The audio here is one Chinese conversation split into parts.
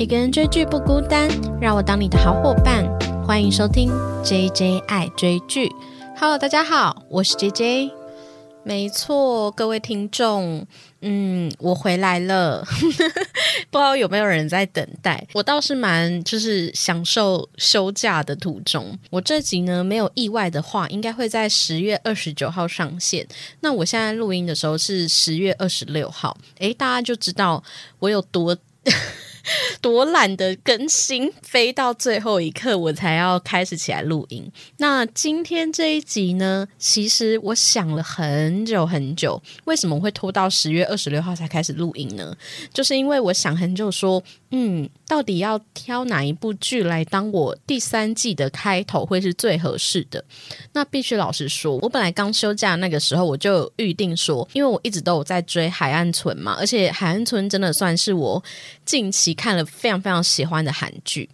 一个人追剧不孤单，让我当你的好伙伴。欢迎收听 J J 爱追剧。Hello，大家好，我是 J J。没错，各位听众，嗯，我回来了。不知道有没有人在等待？我倒是蛮就是享受休假的途中。我这集呢，没有意外的话，应该会在十月二十九号上线。那我现在录音的时候是十月二十六号，诶，大家就知道我有多。多懒得更新，飞到最后一刻我才要开始起来录音。那今天这一集呢，其实我想了很久很久，为什么会拖到十月二十六号才开始录音呢？就是因为我想很久说。嗯，到底要挑哪一部剧来当我第三季的开头会是最合适的？那必须老实说，我本来刚休假那个时候我就预定说，因为我一直都有在追《海岸村》嘛，而且《海岸村》真的算是我近期看了非常非常喜欢的韩剧。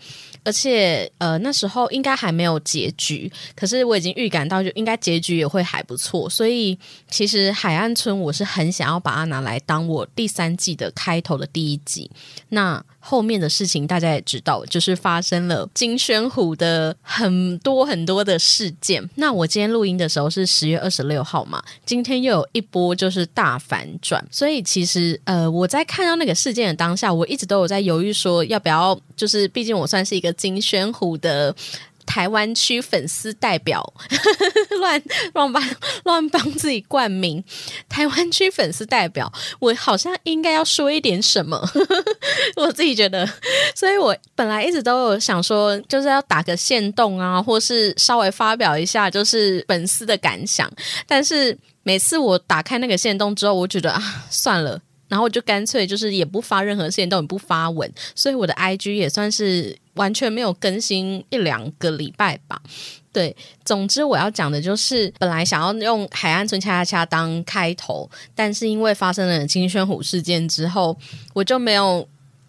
而且，呃，那时候应该还没有结局，可是我已经预感到，就应该结局也会还不错。所以，其实《海岸村》我是很想要把它拿来当我第三季的开头的第一集。那后面的事情大家也知道，就是发生了金宣虎的很多很多的事件。那我今天录音的时候是十月二十六号嘛，今天又有一波就是大反转。所以，其实，呃，我在看到那个事件的当下，我一直都有在犹豫说要不要，就是毕竟我算是一个。金宣虎的台湾区粉丝代表，乱乱帮乱帮自己冠名台湾区粉丝代表，我好像应该要说一点什么，我自己觉得，所以我本来一直都有想说，就是要打个线动啊，或是稍微发表一下，就是粉丝的感想。但是每次我打开那个线动之后，我觉得啊，算了。然后我就干脆就是也不发任何线动，也不发文，所以我的 IG 也算是完全没有更新一两个礼拜吧。对，总之我要讲的就是，本来想要用《海岸村恰恰恰》当开头，但是因为发生了金宣虎事件之后，我就没有。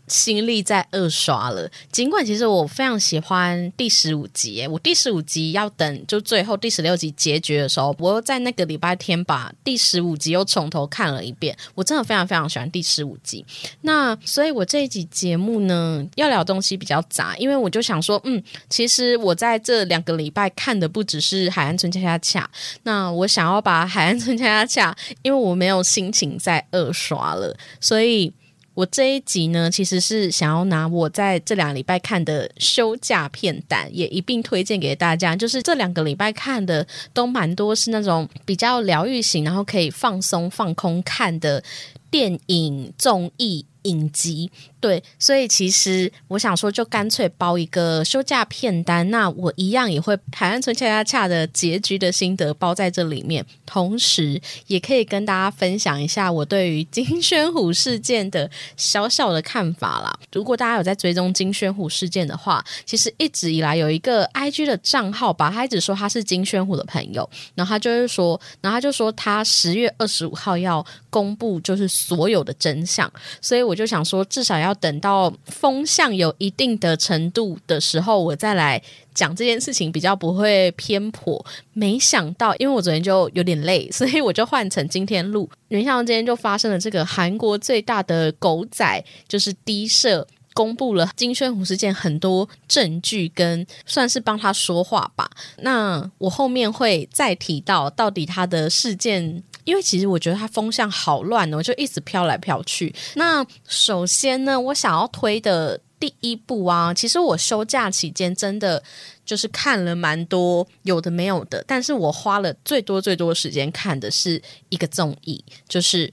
心力在二刷了，尽管其实我非常喜欢第十五集，我第十五集要等就最后第十六集结局的时候，我又在那个礼拜天把第十五集又从头看了一遍，我真的非常非常喜欢第十五集。那所以我这一集节目呢，要聊东西比较杂，因为我就想说，嗯，其实我在这两个礼拜看的不只是《海岸村恰恰恰》，那我想要把《海岸村恰恰恰》，因为我没有心情再二刷了，所以。我这一集呢，其实是想要拿我在这两个礼拜看的休假片单，也一并推荐给大家。就是这两个礼拜看的都蛮多，是那种比较疗愈型，然后可以放松放空看的电影综艺。影集对，所以其实我想说，就干脆包一个休假片单。那我一样也会《海岸村恰恰恰》的结局的心得包在这里面，同时也可以跟大家分享一下我对于金宣虎事件的小小的看法啦。如果大家有在追踪金宣虎事件的话，其实一直以来有一个 I G 的账号吧，他一直说他是金宣虎的朋友，然后他就是说，然后他就说他十月二十五号要公布就是所有的真相，所以我。就想说，至少要要等到风向有一定的程度的时候，我再来讲这件事情，比较不会偏颇。没想到，因为我昨天就有点累，所以我就换成今天录。没想到今天就发生了这个韩国最大的狗仔，就是低射公布了金宣虎事件很多证据，跟算是帮他说话吧。那我后面会再提到，到底他的事件。因为其实我觉得它风向好乱哦，就一直飘来飘去。那首先呢，我想要推的第一部啊，其实我休假期间真的就是看了蛮多有的没有的，但是我花了最多最多时间看的是一个综艺，就是《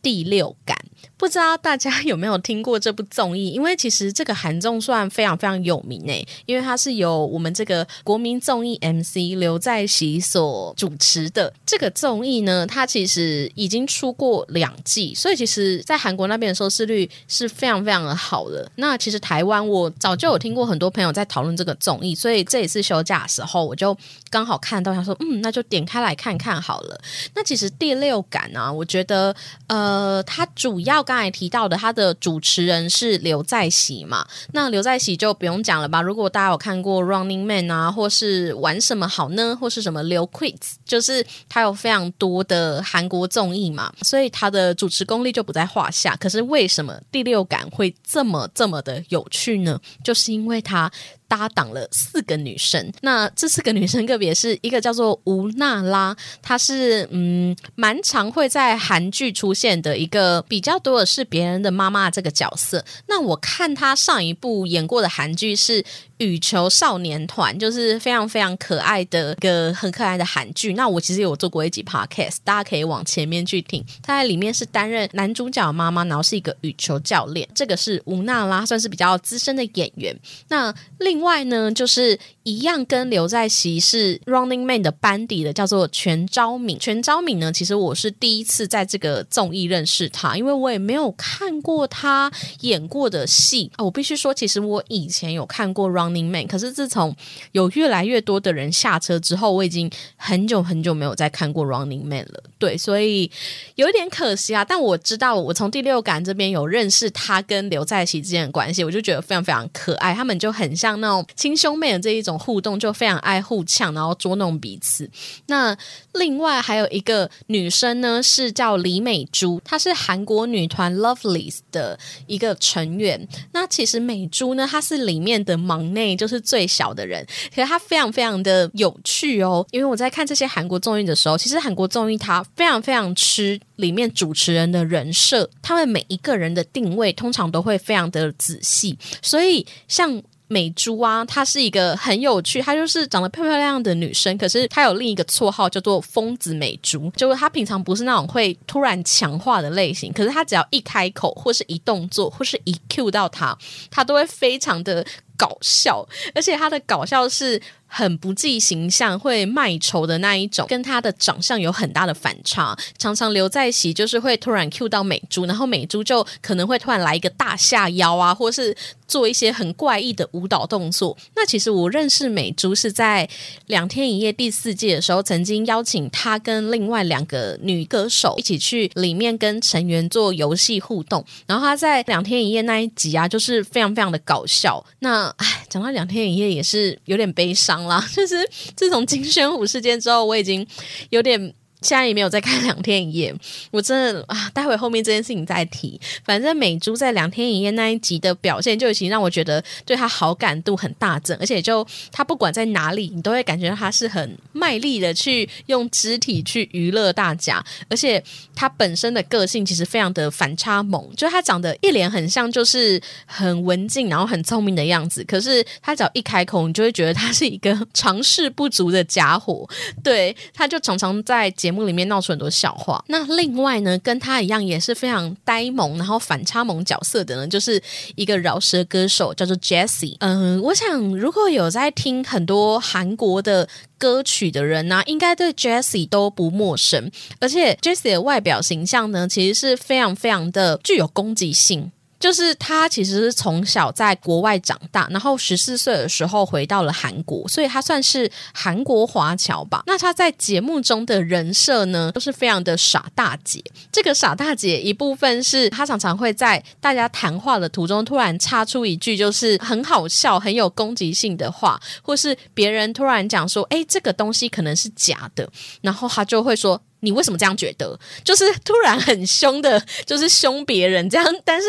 第六感》。不知道大家 有没有听过这部综艺？因为其实这个韩综算非常非常有名诶，因为它是由我们这个国民综艺 MC 刘在熙所主持的。这个综艺呢，它其实已经出过两季，所以其实在韩国那边的收视率是非常非常的好的。那其实台湾我早就有听过很多朋友在讨论这个综艺，所以这一次休假的时候，我就刚好看到他说，嗯，那就点开来看看好了。那其实第六感啊，我觉得呃，它主要要刚才提到的，他的主持人是刘在熙嘛？那刘在熙就不用讲了吧？如果大家有看过《Running Man》啊，或是玩什么好呢，或是什么刘 Quiz，就是他有非常多的韩国综艺嘛，所以他的主持功力就不在话下。可是为什么第六感会这么这么的有趣呢？就是因为他。搭档了四个女生，那这四个女生个别是一个叫做吴娜拉，她是嗯蛮常会在韩剧出现的一个比较多的是别人的妈妈这个角色。那我看她上一部演过的韩剧是。羽球少年团就是非常非常可爱的一个很可爱的韩剧。那我其实有做过一集 podcast，大家可以往前面去听。他在里面是担任男主角妈妈，然后是一个羽球教练。这个是吴娜拉，算是比较资深的演员。那另外呢，就是一样跟刘在熙是 Running Man 的班底的，叫做全昭敏。全昭敏呢，其实我是第一次在这个综艺认识他，因为我也没有看过他演过的戏啊。我必须说，其实我以前有看过 Run。Running Man，可是自从有越来越多的人下车之后，我已经很久很久没有再看过 Running Man 了。对，所以有一点可惜啊。但我知道，我从第六感这边有认识他跟刘在熙之间的关系，我就觉得非常非常可爱。他们就很像那种亲兄妹的这一种互动，就非常爱互呛，然后捉弄彼此。那另外还有一个女生呢，是叫李美珠，她是韩国女团 Lovelys 的一个成员。那其实美珠呢，她是里面的忙。内就是最小的人，可是他非常非常的有趣哦。因为我在看这些韩国综艺的时候，其实韩国综艺它非常非常吃里面主持人的人设，他们每一个人的定位通常都会非常的仔细，所以像。美珠啊，她是一个很有趣，她就是长得漂漂亮亮的女生，可是她有另一个绰号叫做疯子美珠，就是她平常不是那种会突然强化的类型，可是她只要一开口或是一动作或是一 Q 到她，她都会非常的搞笑，而且他的搞笑是。很不计形象，会卖丑的那一种，跟他的长相有很大的反差。常常留在席，就是会突然 Q 到美珠，然后美珠就可能会突然来一个大下腰啊，或是做一些很怪异的舞蹈动作。那其实我认识美珠是在两天一夜第四季的时候，曾经邀请她跟另外两个女歌手一起去里面跟成员做游戏互动。然后她在两天一夜那一集啊，就是非常非常的搞笑。那唉，讲到两天一夜也是有点悲伤。啦，就是自从金宣虎事件之后，我已经有点。现在也没有再看两天一夜，我真的啊，待会后面这件事情再提。反正美珠在两天一夜那一集的表现，就已经让我觉得对她好感度很大增，而且就她不管在哪里，你都会感觉到她是很卖力的去用肢体去娱乐大家，而且她本身的个性其实非常的反差萌，就她长得一脸很像就是很文静然后很聪明的样子，可是她只要一开口，你就会觉得她是一个 尝试不足的家伙。对，她就常常在节目里面闹出很多笑话。那另外呢，跟他一样也是非常呆萌，然后反差萌角色的呢，就是一个饶舌歌手，叫做 Jessie。嗯，我想如果有在听很多韩国的歌曲的人呢，应该对 Jessie 都不陌生。而且 Jessie 的外表形象呢，其实是非常非常的具有攻击性。就是他其实是从小在国外长大，然后十四岁的时候回到了韩国，所以他算是韩国华侨吧。那他在节目中的人设呢，都是非常的傻大姐。这个傻大姐一部分是他常常会在大家谈话的途中突然插出一句就是很好笑、很有攻击性的话，或是别人突然讲说：“哎，这个东西可能是假的。”然后他就会说。你为什么这样觉得？就是突然很凶的，就是凶别人这样。但是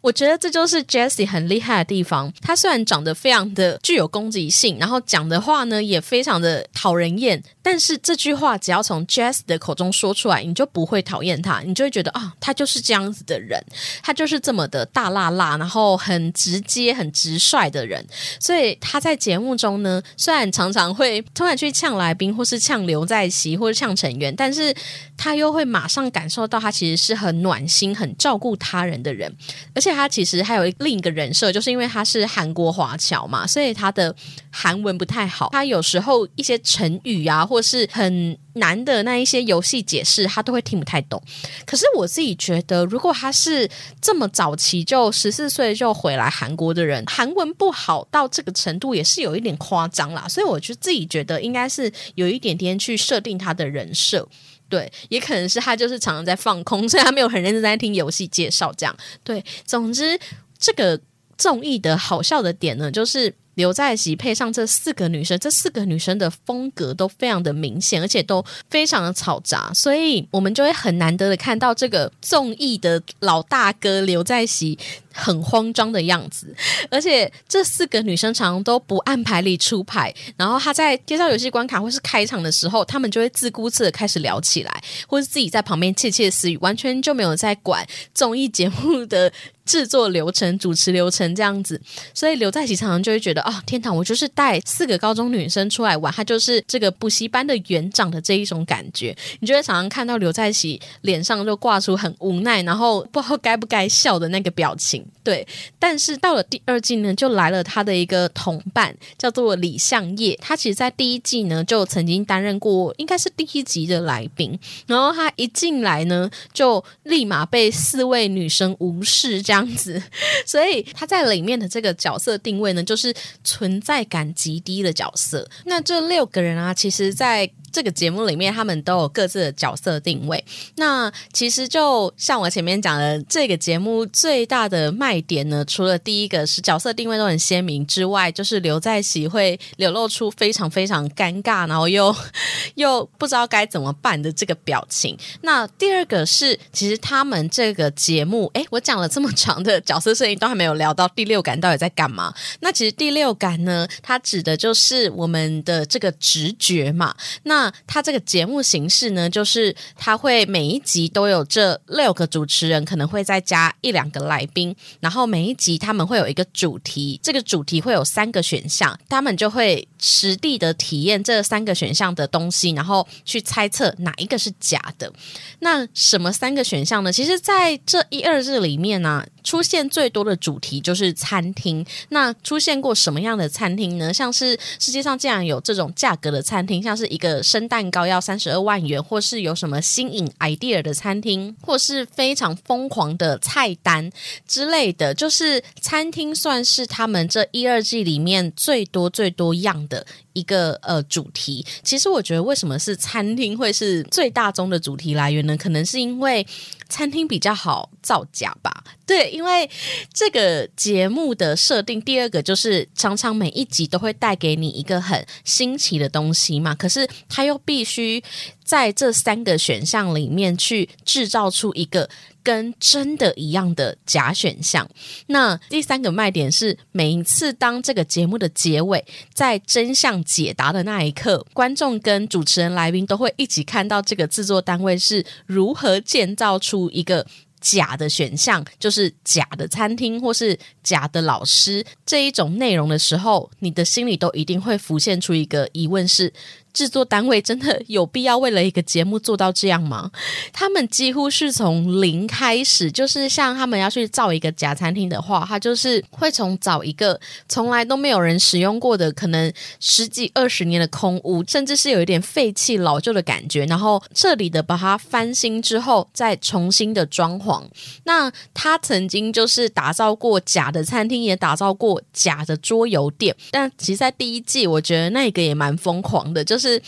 我觉得这就是 Jessie 很厉害的地方。他虽然长得非常的具有攻击性，然后讲的话呢也非常的讨人厌，但是这句话只要从 Jesse 的口中说出来，你就不会讨厌他，你就会觉得啊，他就是这样子的人，他就是这么的大辣辣，然后很直接、很直率的人。所以他在节目中呢，虽然常常会突然去呛来宾，或是呛刘在熙，或者呛成员，但是他又会马上感受到，他其实是很暖心、很照顾他人的人，而且他其实还有另一个人设，就是因为他是韩国华侨嘛，所以他的韩文不太好，他有时候一些成语啊，或是很难的那一些游戏解释，他都会听不太懂。可是我自己觉得，如果他是这么早期就十四岁就回来韩国的人，韩文不好到这个程度，也是有一点夸张啦。所以我就自己觉得，应该是有一点点去设定他的人设。对，也可能是他就是常常在放空，所以他没有很认真在听游戏介绍。这样对，总之这个综艺的好笑的点呢，就是。刘在熙配上这四个女生，这四个女生的风格都非常的明显，而且都非常的嘈杂，所以我们就会很难得的看到这个综艺的老大哥刘在熙很慌张的样子。而且这四个女生常常都不按牌理出牌，然后他在介绍游戏关卡或是开场的时候，他们就会自顾自的开始聊起来，或是自己在旁边窃窃私语，完全就没有在管综艺节目的。制作流程、主持流程这样子，所以刘在熙常常就会觉得，哦，天堂，我就是带四个高中女生出来玩，他就是这个补习班的园长的这一种感觉。你就会常常看到刘在熙脸上就挂出很无奈，然后不知道该不该笑的那个表情。对，但是到了第二季呢，就来了他的一个同伴，叫做李相业。他其实，在第一季呢，就曾经担任过应该是第一集的来宾，然后他一进来呢，就立马被四位女生无视，这样。样子，所以他在里面的这个角色定位呢，就是存在感极低的角色。那这六个人啊，其实，在这个节目里面，他们都有各自的角色定位。那其实就像我前面讲的，这个节目最大的卖点呢，除了第一个是角色定位都很鲜明之外，就是刘在熙会流露出非常非常尴尬，然后又 又不知道该怎么办的这个表情。那第二个是，其实他们这个节目，哎，我讲了这么长的角色设定，都还没有聊到第六感到底在干嘛。那其实第六感呢，它指的就是我们的这个直觉嘛。那那他这个节目形式呢，就是他会每一集都有这六个主持人，可能会再加一两个来宾，然后每一集他们会有一个主题，这个主题会有三个选项，他们就会实地的体验这三个选项的东西，然后去猜测哪一个是假的。那什么三个选项呢？其实在这一二日里面呢。出现最多的主题就是餐厅。那出现过什么样的餐厅呢？像是世界上竟然有这种价格的餐厅，像是一个生蛋糕要三十二万元，或是有什么新颖 idea 的餐厅，或是非常疯狂的菜单之类的。就是餐厅算是他们这一二季里面最多最多样的。一个呃主题，其实我觉得为什么是餐厅会是最大宗的主题来源呢？可能是因为餐厅比较好造假吧。对，因为这个节目的设定，第二个就是常常每一集都会带给你一个很新奇的东西嘛。可是他又必须在这三个选项里面去制造出一个。跟真的一样的假选项。那第三个卖点是，每一次当这个节目的结尾，在真相解答的那一刻，观众跟主持人、来宾都会一起看到这个制作单位是如何建造出一个假的选项，就是假的餐厅或是假的老师这一种内容的时候，你的心里都一定会浮现出一个疑问是。制作单位真的有必要为了一个节目做到这样吗？他们几乎是从零开始，就是像他们要去造一个假餐厅的话，他就是会从找一个从来都没有人使用过的，可能十几二十年的空屋，甚至是有一点废弃老旧的感觉，然后彻底的把它翻新之后，再重新的装潢。那他曾经就是打造过假的餐厅，也打造过假的桌游店，但其实，在第一季，我觉得那个也蛮疯狂的，就。是。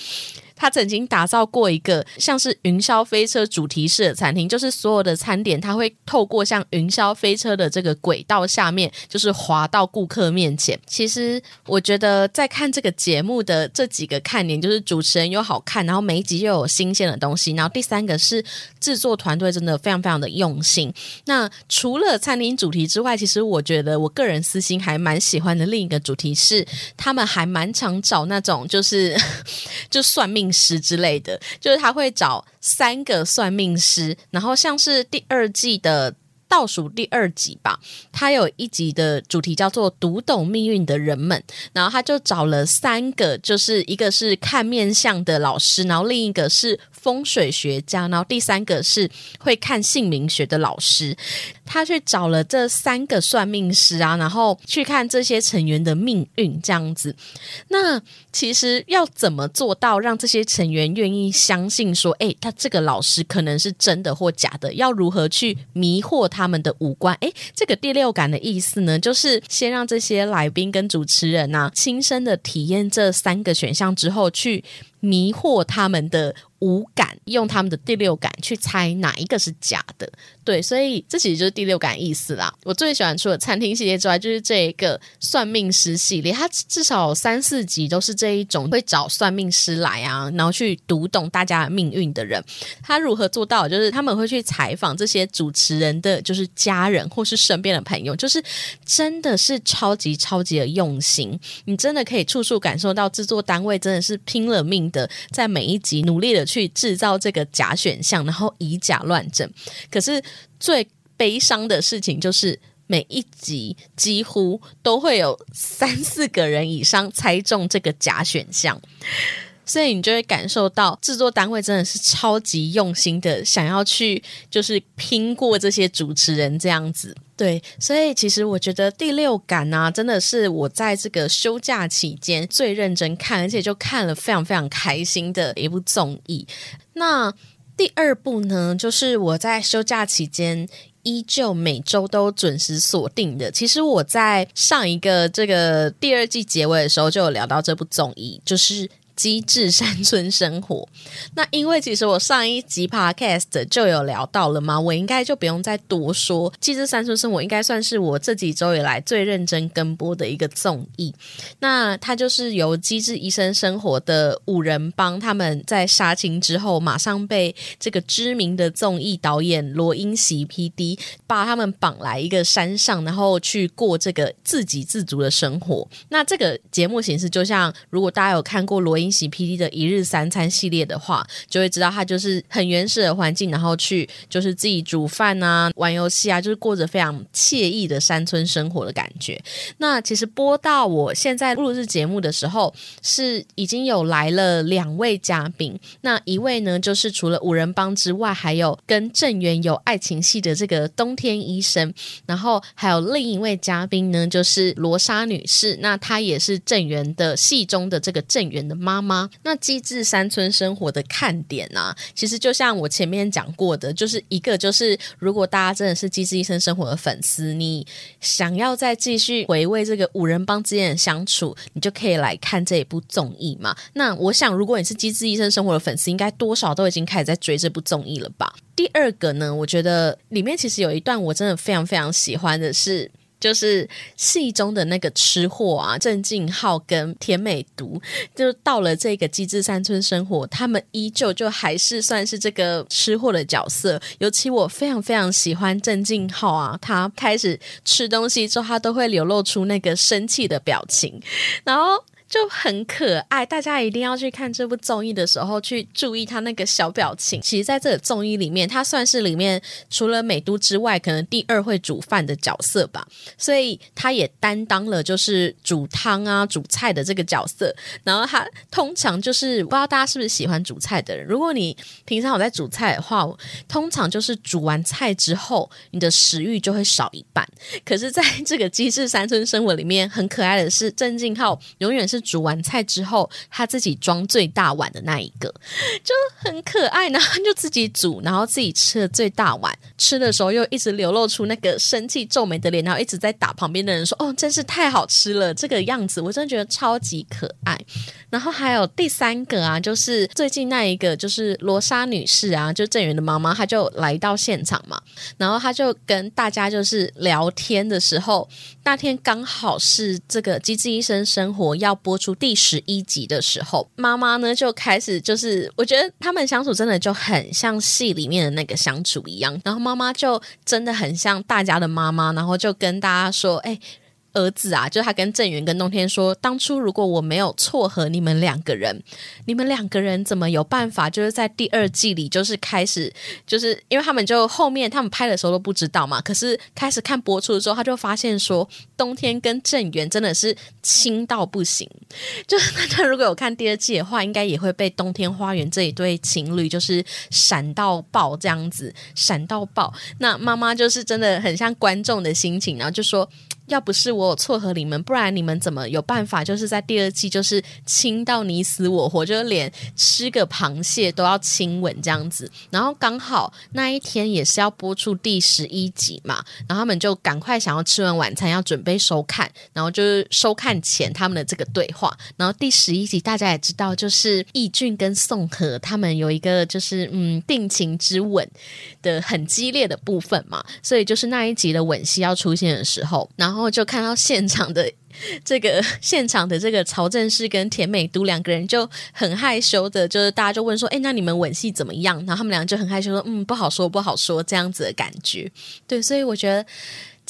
他曾经打造过一个像是云霄飞车主题式的餐厅，就是所有的餐点，他会透过像云霄飞车的这个轨道下面，就是滑到顾客面前。其实我觉得在看这个节目的这几个看点，就是主持人又好看，然后每一集又有新鲜的东西，然后第三个是制作团队真的非常非常的用心。那除了餐厅主题之外，其实我觉得我个人私心还蛮喜欢的另一个主题是，他们还蛮常找那种就是 就算命。师之类的，就是他会找三个算命师，然后像是第二季的倒数第二集吧，他有一集的主题叫做“读懂命运的人们”，然后他就找了三个，就是一个是看面相的老师，然后另一个是风水学家，然后第三个是会看姓名学的老师。他去找了这三个算命师啊，然后去看这些成员的命运，这样子。那其实要怎么做到让这些成员愿意相信说，哎，他这个老师可能是真的或假的？要如何去迷惑他们的五官？哎，这个第六感的意思呢，就是先让这些来宾跟主持人啊，亲身的体验这三个选项之后，去迷惑他们的。五感，用他们的第六感去猜哪一个是假的。对，所以这其实就是第六感意思啦。我最喜欢除了餐厅系列之外，就是这一个算命师系列，它至少三四集都是这一种会找算命师来啊，然后去读懂大家的命运的人。他如何做到？就是他们会去采访这些主持人的，就是家人或是身边的朋友，就是真的是超级超级的用心。你真的可以处处感受到制作单位真的是拼了命的，在每一集努力的去制造这个假选项，然后以假乱真。可是。最悲伤的事情就是，每一集几乎都会有三四个人以上猜中这个假选项，所以你就会感受到制作单位真的是超级用心的，想要去就是拼过这些主持人这样子。对，所以其实我觉得第六感呢，真的是我在这个休假期间最认真看，而且就看了非常非常开心的一部综艺。那第二部呢，就是我在休假期间依旧每周都准时锁定的。其实我在上一个这个第二季结尾的时候，就有聊到这部综艺，就是。机智山村生活，那因为其实我上一集 podcast 就有聊到了嘛，我应该就不用再多说。机智山村生活应该算是我这几周以来最认真跟播的一个综艺。那它就是由机智医生生活的五人帮，他们在杀青之后，马上被这个知名的综艺导演罗英席 PD 把他们绑来一个山上，然后去过这个自给自足的生活。那这个节目形式就像，如果大家有看过罗。英喜 PD 的一日三餐系列的话，就会知道他就是很原始的环境，然后去就是自己煮饭啊、玩游戏啊，就是过着非常惬意的山村生活的感觉。那其实播到我现在录制节目的时候，是已经有来了两位嘉宾。那一位呢，就是除了五人帮之外，还有跟郑源有爱情戏的这个冬天医生。然后还有另一位嘉宾呢，就是罗莎女士。那她也是郑源的戏中的这个郑源的妈。妈妈，那机智山村生活的看点呢？其实就像我前面讲过的，就是一个就是，如果大家真的是机智医生生活的粉丝，你想要再继续回味这个五人帮之间的相处，你就可以来看这一部综艺嘛。那我想，如果你是机智医生生活的粉丝，应该多少都已经开始在追这部综艺了吧？第二个呢，我觉得里面其实有一段我真的非常非常喜欢的是。就是戏中的那个吃货啊，郑敬浩跟田美独，就到了这个机智山村生活，他们依旧就还是算是这个吃货的角色。尤其我非常非常喜欢郑敬浩啊，他开始吃东西之后，他都会流露出那个生气的表情，然后。就很可爱，大家一定要去看这部综艺的时候去注意他那个小表情。其实，在这个综艺里面，他算是里面除了美都之外，可能第二会煮饭的角色吧。所以，他也担当了就是煮汤啊、煮菜的这个角色。然后，他通常就是不知道大家是不是喜欢煮菜的人。如果你平常有在煮菜的话，通常就是煮完菜之后，你的食欲就会少一半。可是，在这个机智山村生活里面，很可爱的是郑敬浩永远是。煮完菜之后，他自己装最大碗的那一个，就很可爱。然后就自己煮，然后自己吃了最大碗。吃的时候又一直流露出那个生气皱眉的脸，然后一直在打旁边的人说：“哦，真是太好吃了！”这个样子，我真的觉得超级可爱。然后还有第三个啊，就是最近那一个，就是罗莎女士啊，就郑源的妈妈，她就来到现场嘛，然后她就跟大家就是聊天的时候，那天刚好是这个《机智医生生活》要播。播出第十一集的时候，妈妈呢就开始就是，我觉得他们相处真的就很像戏里面的那个相处一样。然后妈妈就真的很像大家的妈妈，然后就跟大家说：“哎。”儿子啊，就他跟郑源跟冬天说，当初如果我没有撮合你们两个人，你们两个人怎么有办法？就是在第二季里，就是开始，就是因为他们就后面他们拍的时候都不知道嘛，可是开始看播出的时候，他就发现说，冬天跟郑源真的是亲到不行。就是大家如果有看第二季的话，应该也会被冬天花园这一对情侣就是闪到爆这样子，闪到爆。那妈妈就是真的很像观众的心情，然后就说。要不是我有撮合你们，不然你们怎么有办法就是在第二季就是亲到你死我活，就是连吃个螃蟹都要亲吻这样子。然后刚好那一天也是要播出第十一集嘛，然后他们就赶快想要吃完晚餐要准备收看，然后就是收看前他们的这个对话。然后第十一集大家也知道，就是易俊跟宋和他们有一个就是嗯定情之吻的很激烈的部分嘛，所以就是那一集的吻戏要出现的时候，然后后就看到现场的 这个现场的这个曹正奭跟田美都两个人就很害羞的，就是大家就问说，哎，那你们吻戏怎么样？然后他们俩就很害羞说，嗯，不好说，不好说，这样子的感觉。对，所以我觉得。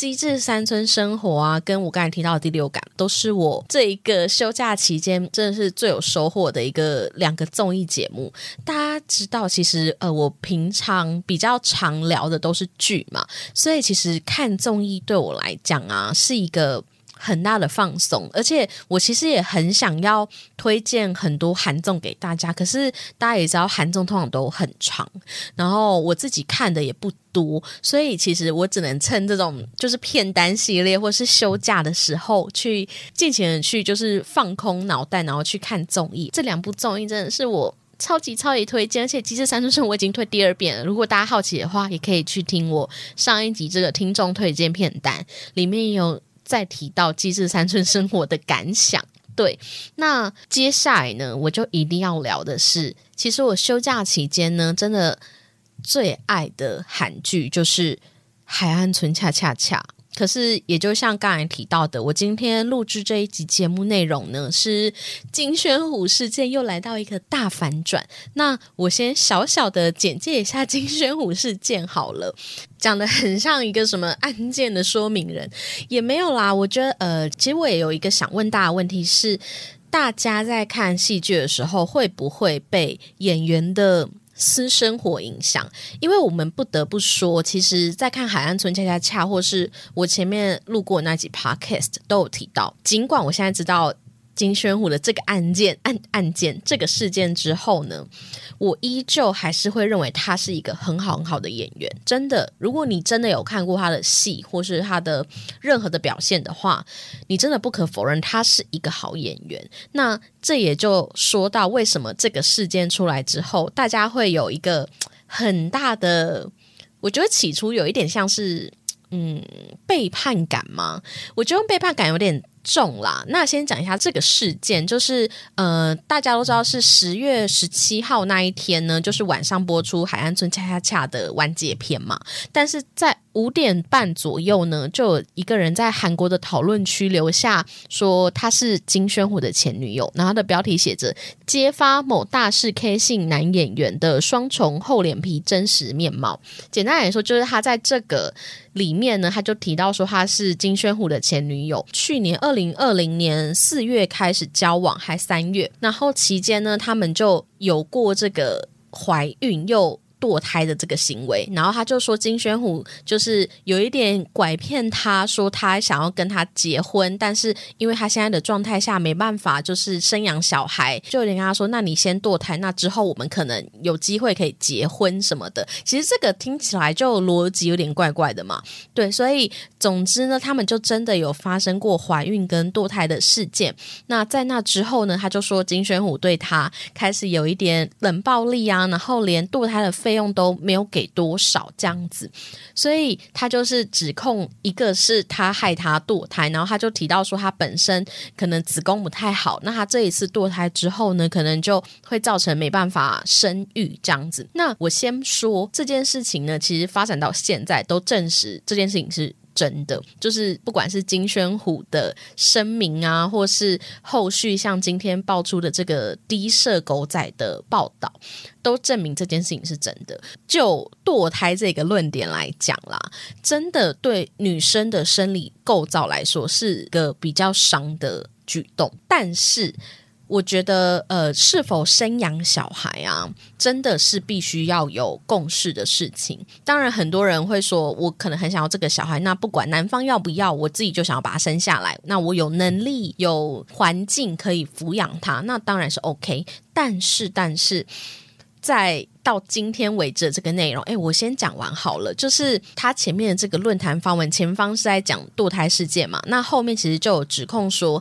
机智山村生活啊，跟我刚才提到的第六感，都是我这一个休假期间真的是最有收获的一个两个综艺节目。大家知道，其实呃，我平常比较常聊的都是剧嘛，所以其实看综艺对我来讲啊，是一个。很大的放松，而且我其实也很想要推荐很多韩综给大家。可是大家也知道，韩综通常都很长，然后我自己看的也不多，所以其实我只能趁这种就是片单系列或是休假的时候，去尽情的去就是放空脑袋，然后去看综艺。这两部综艺真的是我超级超级推荐，而且《机智三村生》我已经推第二遍了。如果大家好奇的话，也可以去听我上一集这个听众推荐片单，里面有。再提到机智山村生活的感想，对，那接下来呢，我就一定要聊的是，其实我休假期间呢，真的最爱的韩剧就是《海岸村恰恰恰》。可是，也就像刚才提到的，我今天录制这一集节目内容呢，是金宣虎事件又来到一个大反转。那我先小小的简介一下金宣虎事件好了，讲的很像一个什么案件的说明人，也没有啦。我觉得，呃，其实我也有一个想问大家的问题是，大家在看戏剧的时候，会不会被演员的？私生活影响，因为我们不得不说，其实，在看《海岸村恰恰恰》或是我前面录过那几 podcast 都有提到，尽管我现在知道。金宣虎的这个案件案案件这个事件之后呢，我依旧还是会认为他是一个很好很好的演员。真的，如果你真的有看过他的戏或是他的任何的表现的话，你真的不可否认他是一个好演员。那这也就说到为什么这个事件出来之后，大家会有一个很大的，我觉得起初有一点像是嗯背叛感吗？我觉得背叛感有点。重啦，那先讲一下这个事件，就是呃，大家都知道是十月十七号那一天呢，就是晚上播出《海岸村恰恰恰》的完结篇嘛，但是在。五点半左右呢，就有一个人在韩国的讨论区留下说他是金宣虎的前女友，然后他的标题写着“揭发某大势 K 姓男演员的双重厚脸皮真实面貌”。简单来说，就是他在这个里面呢，他就提到说他是金宣虎的前女友，去年二零二零年四月开始交往，还三月，然后期间呢，他们就有过这个怀孕又。堕胎的这个行为，然后他就说金宣虎就是有一点拐骗他，说他想要跟他结婚，但是因为他现在的状态下没办法，就是生养小孩，就有点跟他说，那你先堕胎，那之后我们可能有机会可以结婚什么的。其实这个听起来就逻辑有点怪怪的嘛，对，所以总之呢，他们就真的有发生过怀孕跟堕胎的事件。那在那之后呢，他就说金宣虎对他开始有一点冷暴力啊，然后连堕胎的费。费用都没有给多少这样子，所以他就是指控一个是他害他堕胎，然后他就提到说他本身可能子宫不太好，那他这一次堕胎之后呢，可能就会造成没办法生育这样子。那我先说这件事情呢，其实发展到现在都证实这件事情是。真的就是，不管是金宣虎的声明啊，或是后续像今天爆出的这个低射狗仔的报道，都证明这件事情是真的。就堕胎这个论点来讲啦，真的对女生的生理构造来说是个比较伤的举动，但是。我觉得，呃，是否生养小孩啊，真的是必须要有共识的事情。当然，很多人会说，我可能很想要这个小孩，那不管男方要不要，我自己就想要把他生下来。那我有能力、有环境可以抚养他，那当然是 OK。但是，但是。在到今天为止这个内容，哎，我先讲完好了。就是他前面的这个论坛发文，前方是在讲堕胎事件嘛，那后面其实就有指控说。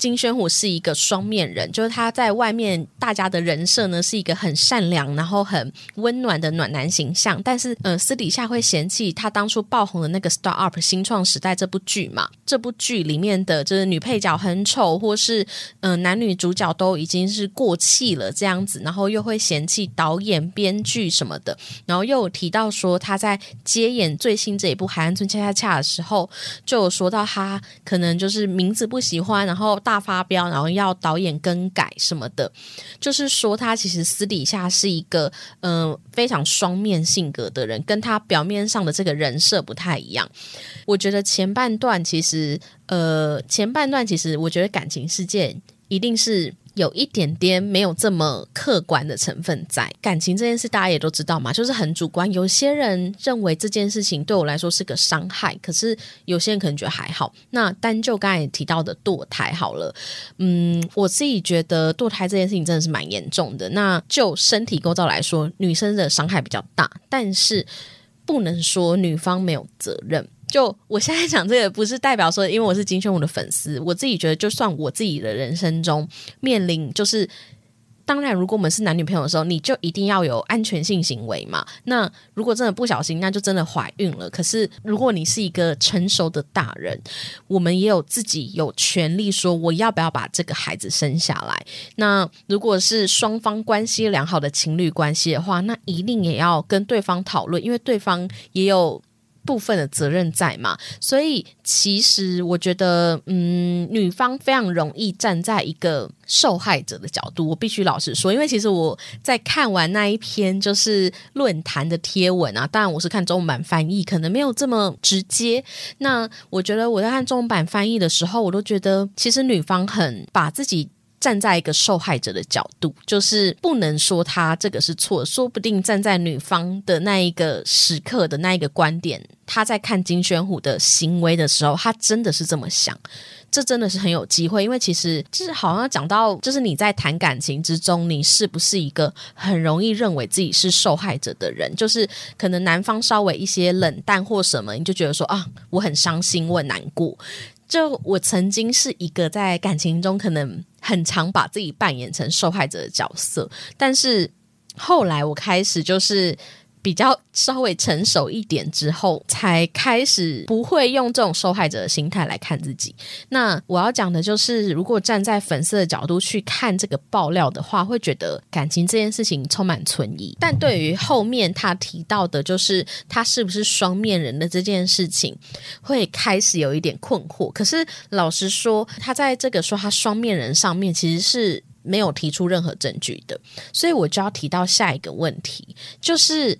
金宣虎是一个双面人，就是他在外面大家的人设呢是一个很善良，然后很温暖的暖男形象，但是呃私底下会嫌弃他当初爆红的那个《Star Up 新创时代》这部剧嘛，这部剧里面的就是女配角很丑，或是嗯男女主角都已经是过气了这样子，然后又会嫌弃导演、编剧什么的，然后又有提到说他在接演最新这一部《海岸村恰恰恰》的时候，就有说到他可能就是名字不喜欢，然后。大发飙，然后要导演更改什么的，就是说他其实私底下是一个嗯非常双面性格的人，跟他表面上的这个人设不太一样。我觉得前半段其实呃前半段其实我觉得感情事件一定是。有一点点没有这么客观的成分在感情这件事，大家也都知道嘛，就是很主观。有些人认为这件事情对我来说是个伤害，可是有些人可能觉得还好。那单就刚才提到的堕胎好了，嗯，我自己觉得堕胎这件事情真的是蛮严重的。那就身体构造来说，女生的伤害比较大，但是不能说女方没有责任。就我现在讲这个，不是代表说，因为我是金宣武的粉丝，我自己觉得，就算我自己的人生中面临，就是当然，如果我们是男女朋友的时候，你就一定要有安全性行为嘛。那如果真的不小心，那就真的怀孕了。可是如果你是一个成熟的大人，我们也有自己有权利说，我要不要把这个孩子生下来？那如果是双方关系良好的情侣关系的话，那一定也要跟对方讨论，因为对方也有。部分的责任在嘛，所以其实我觉得，嗯，女方非常容易站在一个受害者的角度。我必须老实说，因为其实我在看完那一篇就是论坛的贴文啊，当然我是看中文版翻译，可能没有这么直接。那我觉得我在看中文版翻译的时候，我都觉得其实女方很把自己。站在一个受害者的角度，就是不能说他这个是错，说不定站在女方的那一个时刻的那一个观点，他在看金宣虎的行为的时候，他真的是这么想，这真的是很有机会，因为其实就是好像讲到，就是你在谈感情之中，你是不是一个很容易认为自己是受害者的人？就是可能男方稍微一些冷淡或什么，你就觉得说啊，我很伤心，我很难过。就我曾经是一个在感情中可能很常把自己扮演成受害者的角色，但是后来我开始就是。比较稍微成熟一点之后，才开始不会用这种受害者的心态来看自己。那我要讲的就是，如果站在粉丝的角度去看这个爆料的话，会觉得感情这件事情充满存疑。但对于后面他提到的，就是他是不是双面人的这件事情，会开始有一点困惑。可是老实说，他在这个说他双面人上面，其实是。没有提出任何证据的，所以我就要提到下一个问题，就是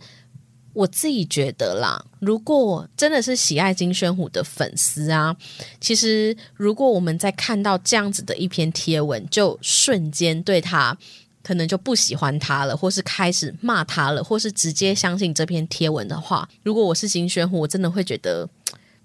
我自己觉得啦，如果真的是喜爱金宣虎的粉丝啊，其实如果我们在看到这样子的一篇贴文，就瞬间对他可能就不喜欢他了，或是开始骂他了，或是直接相信这篇贴文的话，如果我是金宣虎，我真的会觉得。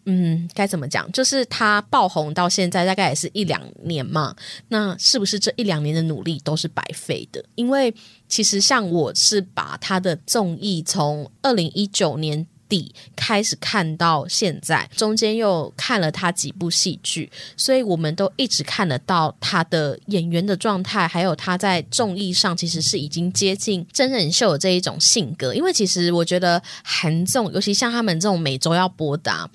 嗯，该怎么讲？就是他爆红到现在大概也是一两年嘛，那是不是这一两年的努力都是白费的？因为其实像我是把他的综艺从二零一九年底开始看到现在，中间又看了他几部戏剧，所以我们都一直看得到他的演员的状态，还有他在综艺上其实是已经接近真人秀的这一种性格。因为其实我觉得韩综，尤其像他们这种每周要播的。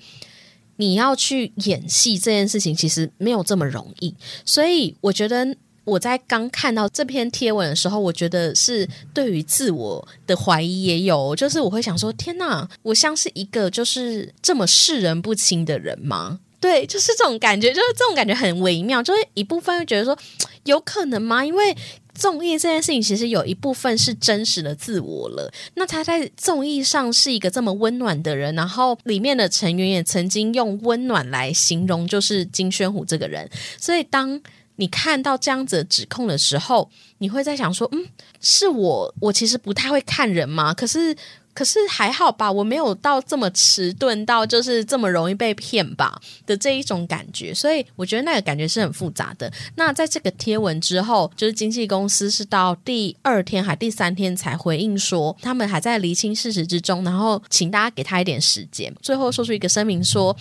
你要去演戏这件事情，其实没有这么容易，所以我觉得我在刚看到这篇贴文的时候，我觉得是对于自我的怀疑也有，就是我会想说：天哪，我像是一个就是这么视人不清的人吗？对，就是这种感觉，就是这种感觉很微妙，就是一部分会觉得说，有可能吗？因为。综艺这件事情其实有一部分是真实的自我了。那他在综艺上是一个这么温暖的人，然后里面的成员也曾经用温暖来形容，就是金宣虎这个人。所以当你看到这样子指控的时候，你会在想说：嗯，是我，我其实不太会看人吗？可是可是还好吧，我没有到这么迟钝到就是这么容易被骗吧的这一种感觉，所以我觉得那个感觉是很复杂的。那在这个贴文之后，就是经纪公司是到第二天还第三天才回应说，他们还在厘清事实之中，然后请大家给他一点时间，最后说出一个声明说。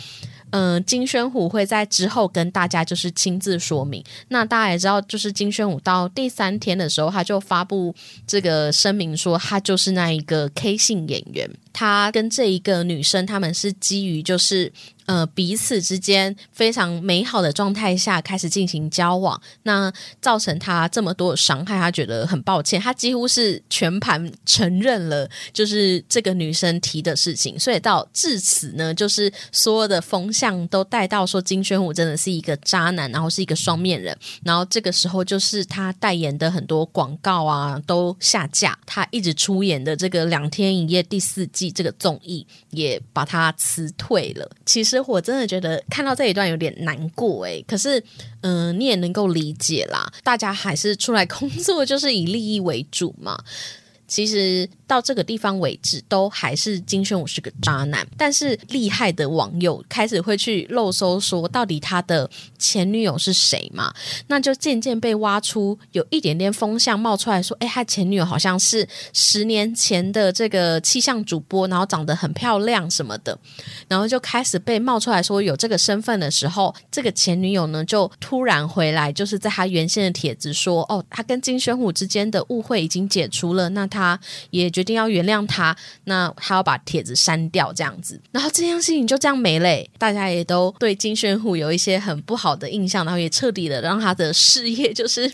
嗯，金宣虎会在之后跟大家就是亲自说明。那大家也知道，就是金宣虎到第三天的时候，他就发布这个声明说，他就是那一个 K 姓演员，他跟这一个女生，他们是基于就是。呃，彼此之间非常美好的状态下开始进行交往，那造成他这么多的伤害，他觉得很抱歉。他几乎是全盘承认了，就是这个女生提的事情。所以到至此呢，就是所有的风向都带到说金宣虎真的是一个渣男，然后是一个双面人。然后这个时候，就是他代言的很多广告啊都下架，他一直出演的这个两天一夜第四季这个综艺也把他辞退了。其实。我真的觉得看到这一段有点难过诶，可是，嗯，你也能够理解啦，大家还是出来工作就是以利益为主嘛。其实到这个地方为止，都还是金宣武是个渣男。但是厉害的网友开始会去漏搜，说到底他的前女友是谁嘛？那就渐渐被挖出有一点点风向冒出来说，哎，他前女友好像是十年前的这个气象主播，然后长得很漂亮什么的。然后就开始被冒出来说有这个身份的时候，这个前女友呢就突然回来，就是在他原先的帖子说，哦，他跟金宣虎之间的误会已经解除了，那他。他也决定要原谅他，那他要把帖子删掉，这样子，然后这件事情就这样没了。大家也都对金宣虎有一些很不好的印象，然后也彻底的让他的事业就是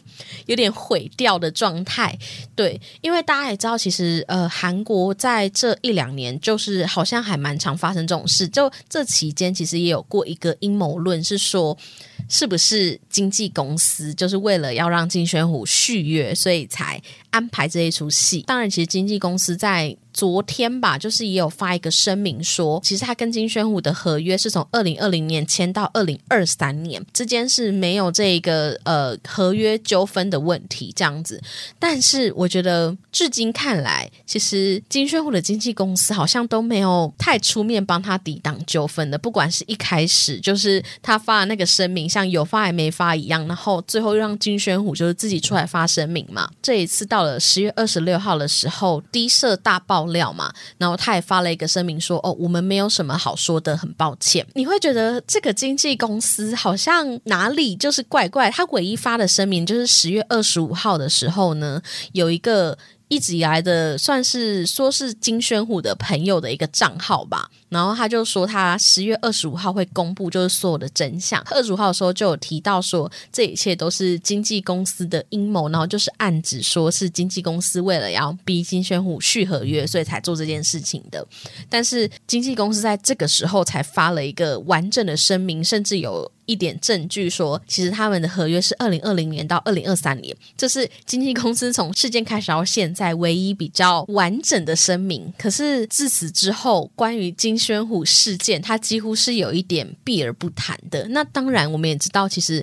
有点毁掉的状态。对，因为大家也知道，其实呃，韩国在这一两年就是好像还蛮常发生这种事。就这期间，其实也有过一个阴谋论，是说是不是经纪公司就是为了要让金宣虎续约，所以才。安排这一出戏，当然，其实经纪公司在。昨天吧，就是也有发一个声明说，其实他跟金宣虎的合约是从二零二零年签到二零二三年之间是没有这个呃合约纠纷的问题这样子。但是我觉得至今看来，其实金宣虎的经纪公司好像都没有太出面帮他抵挡纠纷的。不管是一开始就是他发的那个声明，像有发还没发一样，然后最后又让金宣虎就是自己出来发声明嘛。这一次到了十月二十六号的时候，低设大爆。料嘛，然后他也发了一个声明说：“哦，我们没有什么好说的，很抱歉。”你会觉得这个经纪公司好像哪里就是怪怪？他唯一发的声明就是十月二十五号的时候呢，有一个。一直以来的算是说是金宣虎的朋友的一个账号吧，然后他就说他十月二十五号会公布就是所有的真相。二十五号的时候就有提到说这一切都是经纪公司的阴谋，然后就是暗指说是经纪公司为了要逼金宣虎续合约，所以才做这件事情的。但是经纪公司在这个时候才发了一个完整的声明，甚至有。一点证据说，其实他们的合约是二零二零年到二零二三年，这是经纪公司从事件开始到现在唯一比较完整的声明。可是自此之后，关于金金宣虎事件，他几乎是有一点避而不谈的。那当然，我们也知道，其实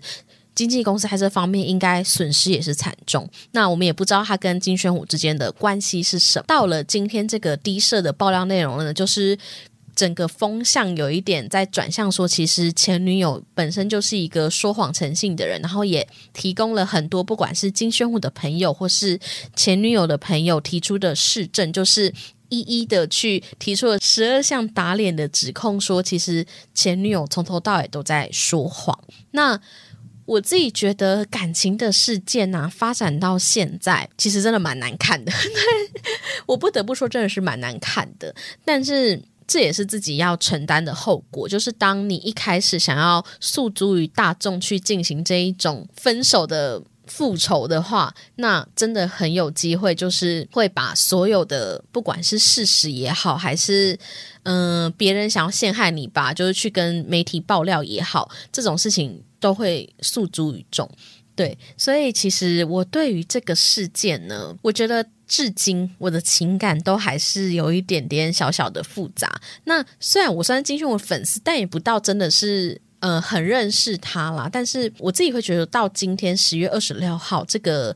经纪公司在这方面应该损失也是惨重。那我们也不知道他跟金宣虎之间的关系是什么。到了今天这个低设的爆料内容呢，就是。整个风向有一点在转向，说其实前女友本身就是一个说谎成性的人，然后也提供了很多不管是金宣虎的朋友或是前女友的朋友提出的事证，就是一一的去提出了十二项打脸的指控，说其实前女友从头到尾都在说谎。那我自己觉得感情的事件呢，发展到现在，其实真的蛮难看的。我不得不说，真的是蛮难看的，但是。这也是自己要承担的后果，就是当你一开始想要诉诸于大众去进行这一种分手的复仇的话，那真的很有机会，就是会把所有的不管是事实也好，还是嗯别人想要陷害你吧，就是去跟媒体爆料也好，这种事情都会诉诸于众。对，所以其实我对于这个事件呢，我觉得。至今我的情感都还是有一点点小小的复杂。那虽然我算是金宣虎粉丝，但也不到真的是呃很认识他啦。但是我自己会觉得，到今天十月二十六号这个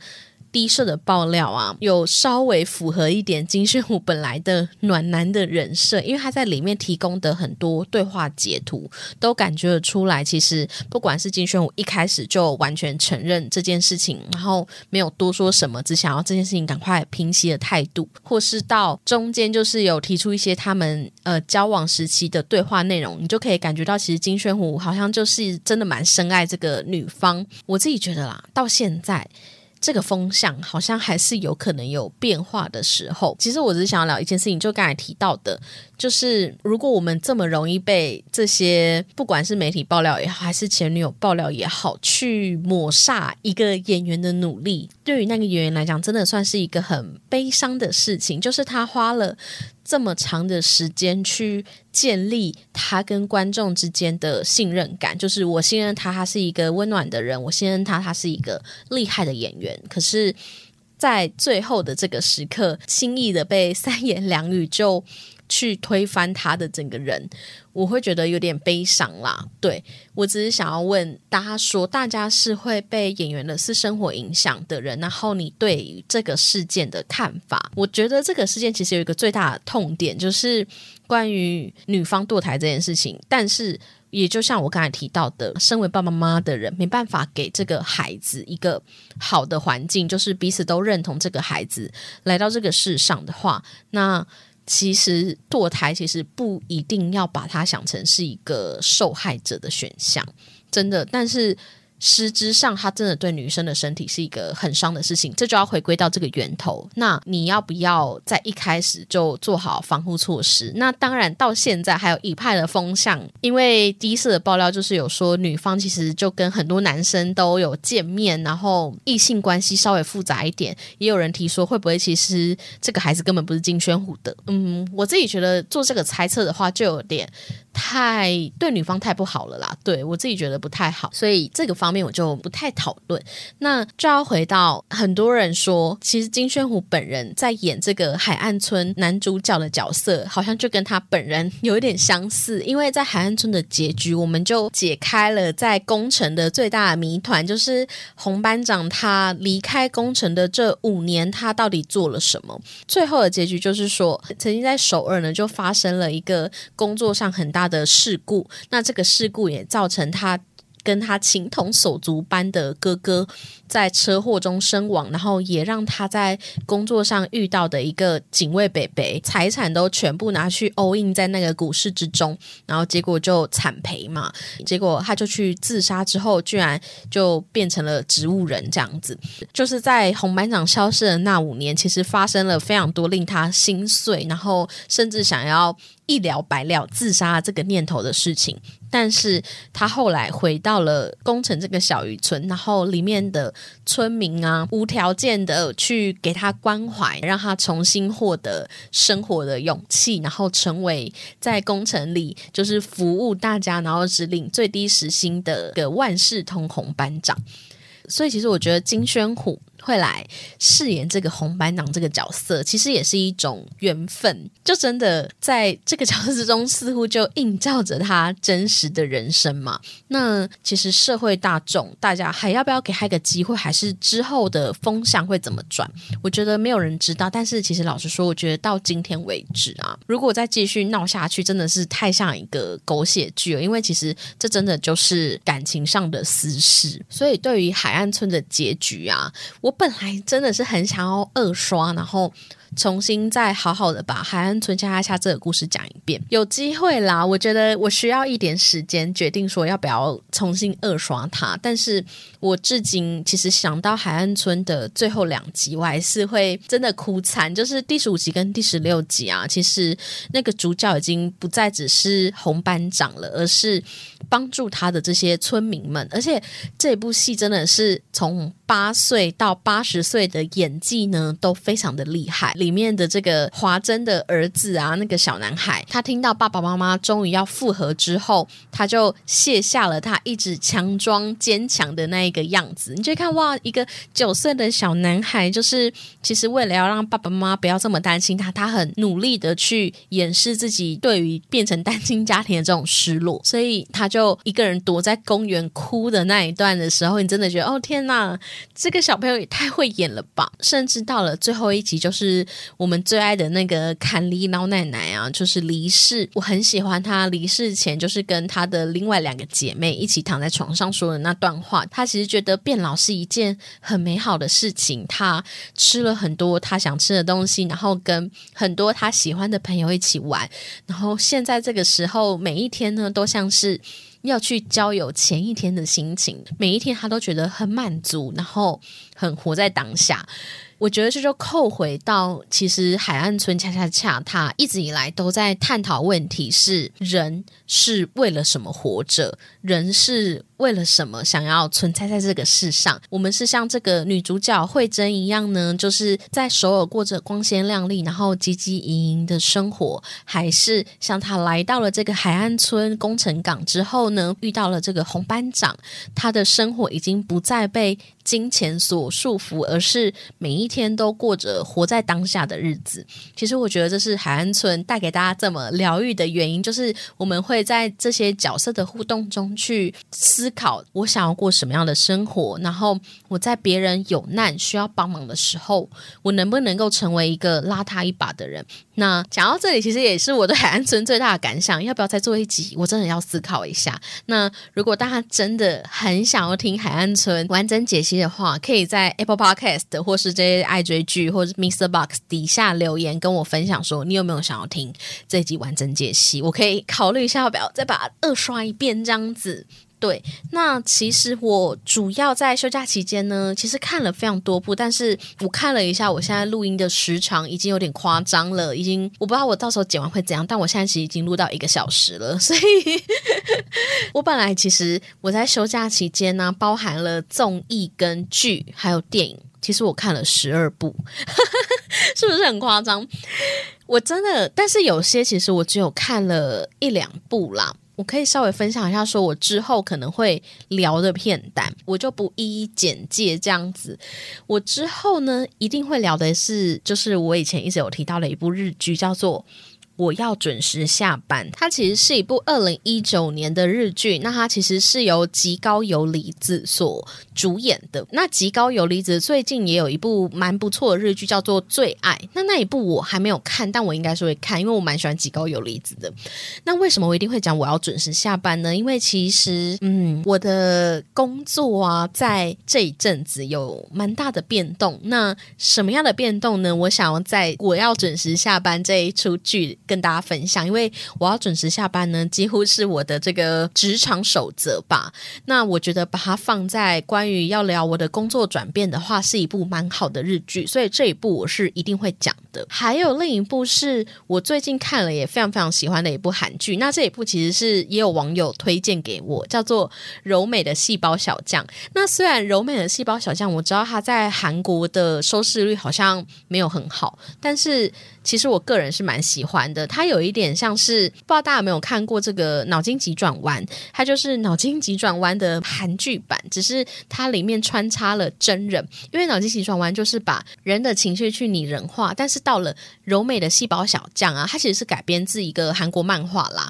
低设的爆料啊，有稍微符合一点金宣虎本来的暖男的人设，因为他在里面提供的很多对话截图，都感觉得出来，其实不管是金宣虎一开始就完全承认这件事情，然后没有多说什么，只想要这件事情赶快平息的态度，或是到中间就是有提出一些他们呃交往时期的对话内容，你就可以感觉到，其实金宣虎好像就是真的蛮深爱这个女方。我自己觉得啦，到现在。这个风向好像还是有可能有变化的时候。其实我只是想要聊一件事情，就刚才提到的，就是如果我们这么容易被这些不管是媒体爆料也好，还是前女友爆料也好，去抹杀一个演员的努力，对于那个演员来讲，真的算是一个很悲伤的事情。就是他花了。这么长的时间去建立他跟观众之间的信任感，就是我信任他，他是一个温暖的人；我信任他，他是一个厉害的演员。可是，在最后的这个时刻，轻易的被三言两语就。去推翻他的整个人，我会觉得有点悲伤啦。对我只是想要问大家说，大家是会被演员的私生活影响的人，然后你对于这个事件的看法？我觉得这个事件其实有一个最大的痛点，就是关于女方堕胎这件事情。但是，也就像我刚才提到的，身为爸爸妈妈的人，没办法给这个孩子一个好的环境，就是彼此都认同这个孩子来到这个世上的话，那。其实堕胎其实不一定要把它想成是一个受害者的选项，真的，但是。实质上，它真的对女生的身体是一个很伤的事情，这就要回归到这个源头。那你要不要在一开始就做好防护措施？那当然，到现在还有一派的风向，因为第一次的爆料就是有说女方其实就跟很多男生都有见面，然后异性关系稍微复杂一点。也有人提说，会不会其实这个孩子根本不是金宣虎的？嗯，我自己觉得做这个猜测的话，就有点。太对女方太不好了啦，对我自己觉得不太好，所以这个方面我就不太讨论。那就要回到很多人说，其实金宣虎本人在演这个海岸村男主角的角色，好像就跟他本人有一点相似。因为在海岸村的结局，我们就解开了在工程的最大的谜团，就是洪班长他离开工程的这五年，他到底做了什么？最后的结局就是说，曾经在首尔呢，就发生了一个工作上很大。的事故，那这个事故也造成他跟他情同手足般的哥哥在车祸中身亡，然后也让他在工作上遇到的一个警卫北北财产都全部拿去 all in 在那个股市之中，然后结果就惨赔嘛。结果他就去自杀之后，居然就变成了植物人这样子。就是在红班长消失的那五年，其实发生了非常多令他心碎，然后甚至想要。一了百了自杀这个念头的事情，但是他后来回到了宫城这个小渔村，然后里面的村民啊，无条件的去给他关怀，让他重新获得生活的勇气，然后成为在宫城里就是服务大家，然后指领最低时薪的个万事通红班长。所以，其实我觉得金宣虎。会来饰演这个红班长这个角色，其实也是一种缘分。就真的在这个角色中，似乎就映照着他真实的人生嘛。那其实社会大众，大家还要不要给他一个机会？还是之后的风向会怎么转？我觉得没有人知道。但是其实老实说，我觉得到今天为止啊，如果再继续闹下去，真的是太像一个狗血剧了。因为其实这真的就是感情上的私事。所以对于海岸村的结局啊，我。本来真的是很想要二刷，然后。重新再好好的把《海岸村恰恰恰》这个故事讲一遍，有机会啦！我觉得我需要一点时间决定说要不要重新二刷它。但是我至今其实想到《海岸村》的最后两集，我还是会真的哭惨。就是第十五集跟第十六集啊，其实那个主角已经不再只是红班长了，而是帮助他的这些村民们。而且这部戏真的是从八岁到八十岁的演技呢，都非常的厉害。里面的这个华珍的儿子啊，那个小男孩，他听到爸爸妈妈终于要复合之后，他就卸下了他一直强装坚强的那一个样子。你就看哇，一个九岁的小男孩，就是其实为了要让爸爸妈妈不要这么担心他，他很努力的去掩饰自己对于变成单亲家庭的这种失落，所以他就一个人躲在公园哭的那一段的时候，你真的觉得哦天哪，这个小朋友也太会演了吧！甚至到了最后一集，就是我们最爱的那个坎利老奶奶啊，就是离世。我很喜欢她离世前，就是跟她的另外两个姐妹一起躺在床上说的那段话。她其实觉得变老是一件很美好的事情。她吃了很多她想吃的东西，然后跟很多她喜欢的朋友一起玩。然后现在这个时候，每一天呢，都像是。要去交友前一天的心情，每一天他都觉得很满足，然后很活在当下。我觉得这就扣回到，其实海岸村恰恰恰，他一直以来都在探讨问题：是人是为了什么活着？人是为了什么想要存在在这个世上？我们是像这个女主角慧珍一样呢，就是在首尔过着光鲜亮丽，然后汲汲营营的生活，还是像她来到了这个海岸村工程港之后呢，遇到了这个红班长，她的生活已经不再被金钱所束缚，而是每一天都过着活在当下的日子。其实我觉得这是海岸村带给大家这么疗愈的原因，就是我们会在这些角色的互动中。去思思考我想要过什么样的生活，然后我在别人有难需要帮忙的时候，我能不能够成为一个拉他一把的人？那讲到这里，其实也是我对海岸村最大的感想。要不要再做一集？我真的要思考一下。那如果大家真的很想要听海岸村完整解析的话，可以在 Apple Podcast 或是这些爱追剧或者 Mr. Box 底下留言跟我分享，说你有没有想要听这一集完整解析？我可以考虑一下，要不要再把二刷一遍这样子。对，那其实我主要在休假期间呢，其实看了非常多部，但是我看了一下，我现在录音的时长已经有点夸张了，已经我不知道我到时候剪完会怎样，但我现在其实已经录到一个小时了，所以 我本来其实我在休假期间呢，包含了综艺跟剧还有电影，其实我看了十二部，是不是很夸张？我真的，但是有些其实我只有看了一两部啦。我可以稍微分享一下，说我之后可能会聊的片单，我就不一一简介这样子。我之后呢，一定会聊的是，就是我以前一直有提到的一部日剧，叫做。我要准时下班。它其实是一部二零一九年的日剧，那它其实是由极高游离子所主演的。那极高游离子最近也有一部蛮不错的日剧，叫做《最爱》。那那一部我还没有看，但我应该是会看，因为我蛮喜欢极高游离子的。那为什么我一定会讲我要准时下班呢？因为其实，嗯，我的工作啊，在这一阵子有蛮大的变动。那什么样的变动呢？我想要在我要准时下班这一出剧。跟大家分享，因为我要准时下班呢，几乎是我的这个职场守则吧。那我觉得把它放在关于要聊我的工作转变的话，是一部蛮好的日剧，所以这一部我是一定会讲的。还有另一部是我最近看了也非常非常喜欢的一部韩剧，那这一部其实是也有网友推荐给我，叫做《柔美的细胞小将》。那虽然《柔美的细胞小将》我知道它在韩国的收视率好像没有很好，但是。其实我个人是蛮喜欢的，它有一点像是不知道大家有没有看过这个《脑筋急转弯》，它就是《脑筋急转弯》的韩剧版，只是它里面穿插了真人。因为《脑筋急转弯》就是把人的情绪去拟人化，但是到了柔美的细胞小将啊，它其实是改编自一个韩国漫画啦。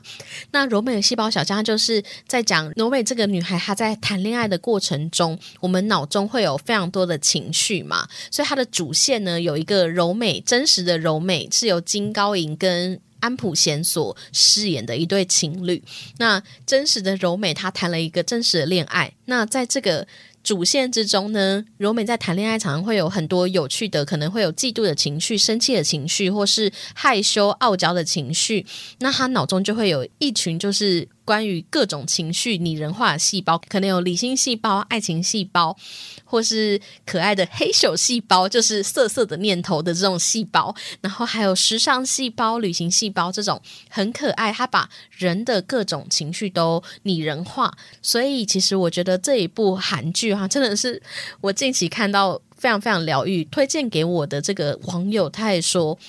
那柔美的细胞小将就是在讲柔美这个女孩她在谈恋爱的过程中，我们脑中会有非常多的情绪嘛，所以它的主线呢有一个柔美真实的柔美。是由金高银跟安普贤所饰演的一对情侣。那真实的柔美，她谈了一个真实的恋爱。那在这个主线之中呢，柔美在谈恋爱常常会有很多有趣的，可能会有嫉妒的情绪、生气的情绪，或是害羞、傲娇的情绪。那她脑中就会有一群就是。关于各种情绪拟人化的细胞，可能有理性细胞、爱情细胞，或是可爱的黑手细胞，就是色色的念头的这种细胞，然后还有时尚细胞、旅行细胞这种很可爱，它把人的各种情绪都拟人化。所以，其实我觉得这一部韩剧哈，真的是我近期看到非常非常疗愈，推荐给我的这个网友，他也说。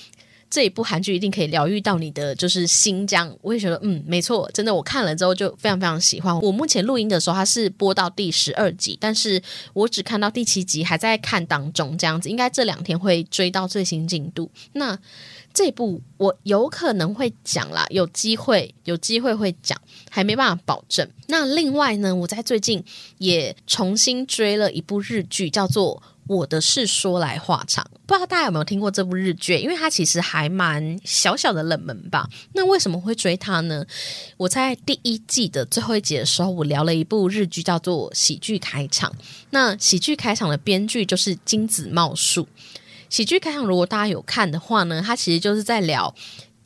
这一部韩剧一定可以疗愈到你的就是心，这样我也觉得嗯没错，真的我看了之后就非常非常喜欢。我目前录音的时候它是播到第十二集，但是我只看到第七集，还在看当中，这样子应该这两天会追到最新进度。那这部我有可能会讲啦，有机会有机会会讲，还没办法保证。那另外呢，我在最近也重新追了一部日剧，叫做。我的事说来话长，不知道大家有没有听过这部日剧？因为它其实还蛮小小的冷门吧。那为什么会追它呢？我在第一季的最后一集的时候，我聊了一部日剧，叫做《喜剧开场》。那喜剧开场的编剧就是金子茂树。喜剧开场，如果大家有看的话呢，它其实就是在聊。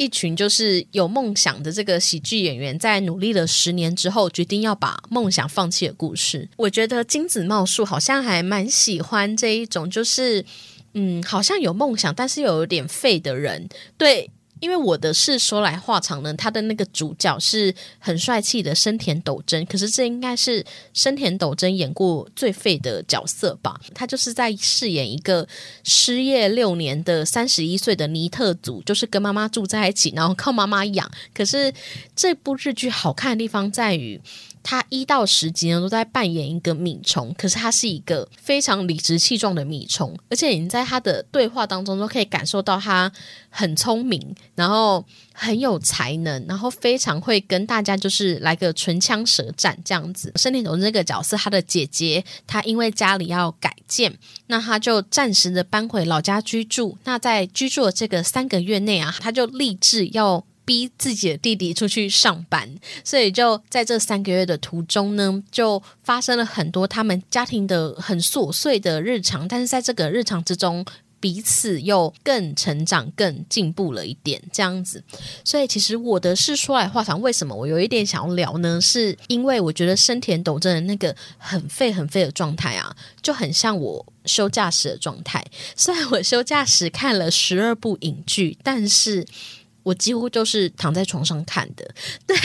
一群就是有梦想的这个喜剧演员，在努力了十年之后，决定要把梦想放弃的故事。我觉得金子茂树好像还蛮喜欢这一种，就是嗯，好像有梦想，但是又有点废的人，对。因为我的是说来话长呢，他的那个主角是很帅气的生田斗真，可是这应该是生田斗真演过最废的角色吧？他就是在饰演一个失业六年的三十一岁的尼特族，就是跟妈妈住在一起，然后靠妈妈养。可是这部日剧好看的地方在于。他一到十集呢都在扮演一个米虫，可是他是一个非常理直气壮的米虫，而且你在他的对话当中都可以感受到他很聪明，然后很有才能，然后非常会跟大家就是来个唇枪舌战这样子。森田总这个角色，他的姐姐她因为家里要改建，那他就暂时的搬回老家居住。那在居住的这个三个月内啊，他就立志要。逼自己的弟弟出去上班，所以就在这三个月的途中呢，就发生了很多他们家庭的很琐碎的日常。但是在这个日常之中，彼此又更成长、更进步了一点，这样子。所以其实我的是说来话长，为什么我有一点想要聊呢？是因为我觉得生田斗真的那个很废、很废的状态啊，就很像我休假时的状态。虽然我休假时看了十二部影剧，但是。我几乎就是躺在床上看的，对，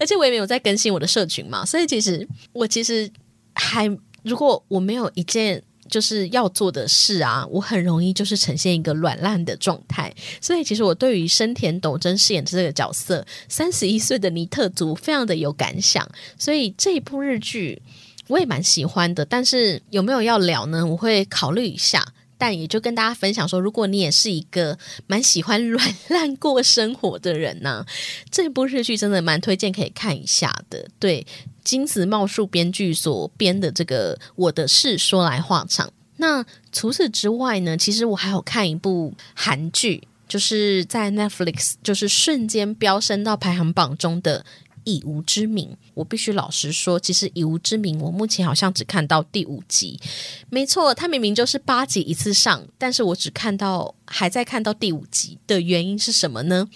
而且我也没有在更新我的社群嘛，所以其实我其实还如果我没有一件就是要做的事啊，我很容易就是呈现一个软烂的状态。所以其实我对于生田斗真饰演这个角色三十一岁的尼特族非常的有感想，所以这一部日剧我也蛮喜欢的。但是有没有要聊呢？我会考虑一下。但也就跟大家分享说，如果你也是一个蛮喜欢软 烂过生活的人呢，这部日剧真的蛮推荐可以看一下的。对，金子茂树编剧所编的这个《我的事说来话长》。那除此之外呢，其实我还有看一部韩剧，就是在 Netflix 就是瞬间飙升到排行榜中的。以无之名，我必须老实说，其实以无之名，我目前好像只看到第五集。没错，它明明就是八集一次上，但是我只看到还在看到第五集的原因是什么呢？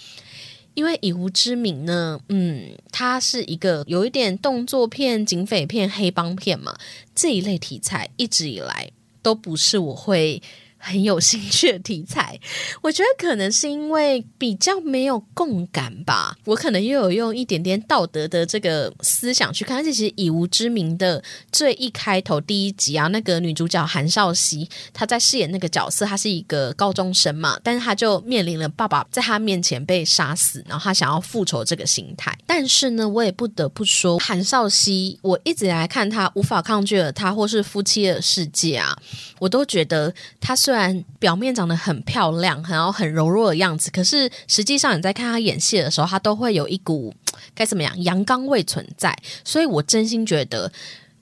因为以无之名呢，嗯，它是一个有一点动作片、警匪片、黑帮片嘛，这一类题材一直以来都不是我会。很有兴趣的题材，我觉得可能是因为比较没有共感吧。我可能又有用一点点道德的这个思想去看，而且其实以无知名的最一开头第一集啊，那个女主角韩少熙她在饰演那个角色，她是一个高中生嘛，但是她就面临了爸爸在她面前被杀死，然后她想要复仇这个心态。但是呢，我也不得不说，韩少熙，我一直来看她无法抗拒的她，或是夫妻的世界啊，我都觉得她虽然。然表面长得很漂亮，然后很柔弱的样子，可是实际上你在看他演戏的时候，他都会有一股该怎么样阳刚味存在。所以我真心觉得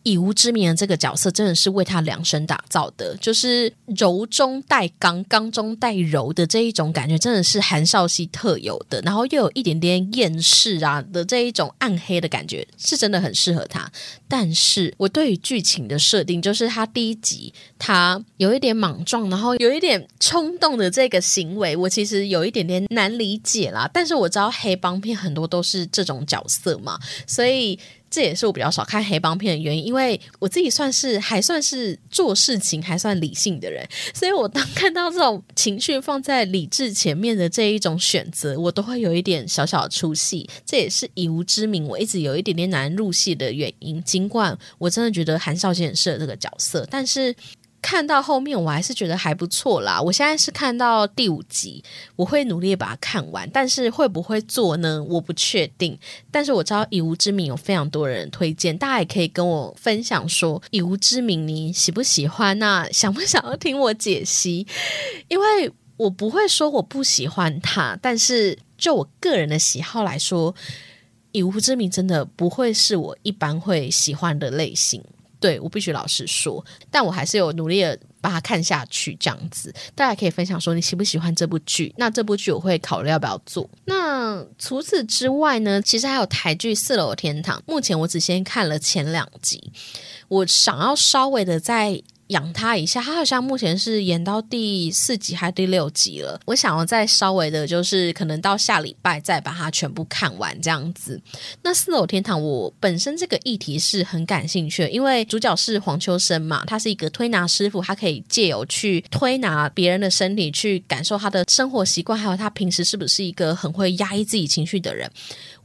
以无之名的这个角色真的是为他量身打造的，就是柔中带刚，刚中带柔的这一种感觉，真的是韩少熙特有的。然后又有一点点厌世啊的这一种暗黑的感觉，是真的很适合他。但是我对于剧情的设定，就是他第一集他有一点莽撞，然后有一点冲动的这个行为，我其实有一点点难理解啦。但是我知道黑帮片很多都是这种角色嘛，所以。这也是我比较少看黑帮片的原因，因为我自己算是还算是做事情还算理性的人，所以我当看到这种情绪放在理智前面的这一种选择，我都会有一点小小的出戏。这也是以无知名，我一直有一点点难入戏的原因。尽管我真的觉得韩少贤很适合这个角色，但是。看到后面我还是觉得还不错啦。我现在是看到第五集，我会努力把它看完，但是会不会做呢？我不确定。但是我知道《以无之名》有非常多人推荐，大家也可以跟我分享说，《以无之名》你喜不喜欢？那想不想要听我解析？因为我不会说我不喜欢它，但是就我个人的喜好来说，《以无之名》真的不会是我一般会喜欢的类型。对我必须老实说，但我还是有努力的把它看下去，这样子大家可以分享说你喜不喜欢这部剧？那这部剧我会考虑要不要做。那除此之外呢？其实还有台剧《四楼天堂》，目前我只先看了前两集，我想要稍微的在。养他一下，他好像目前是演到第四集还是第六集了。我想要再稍微的，就是可能到下礼拜再把它全部看完这样子。那四楼天堂，我本身这个议题是很感兴趣的，因为主角是黄秋生嘛，他是一个推拿师傅，他可以借由去推拿别人的身体，去感受他的生活习惯，还有他平时是不是一个很会压抑自己情绪的人。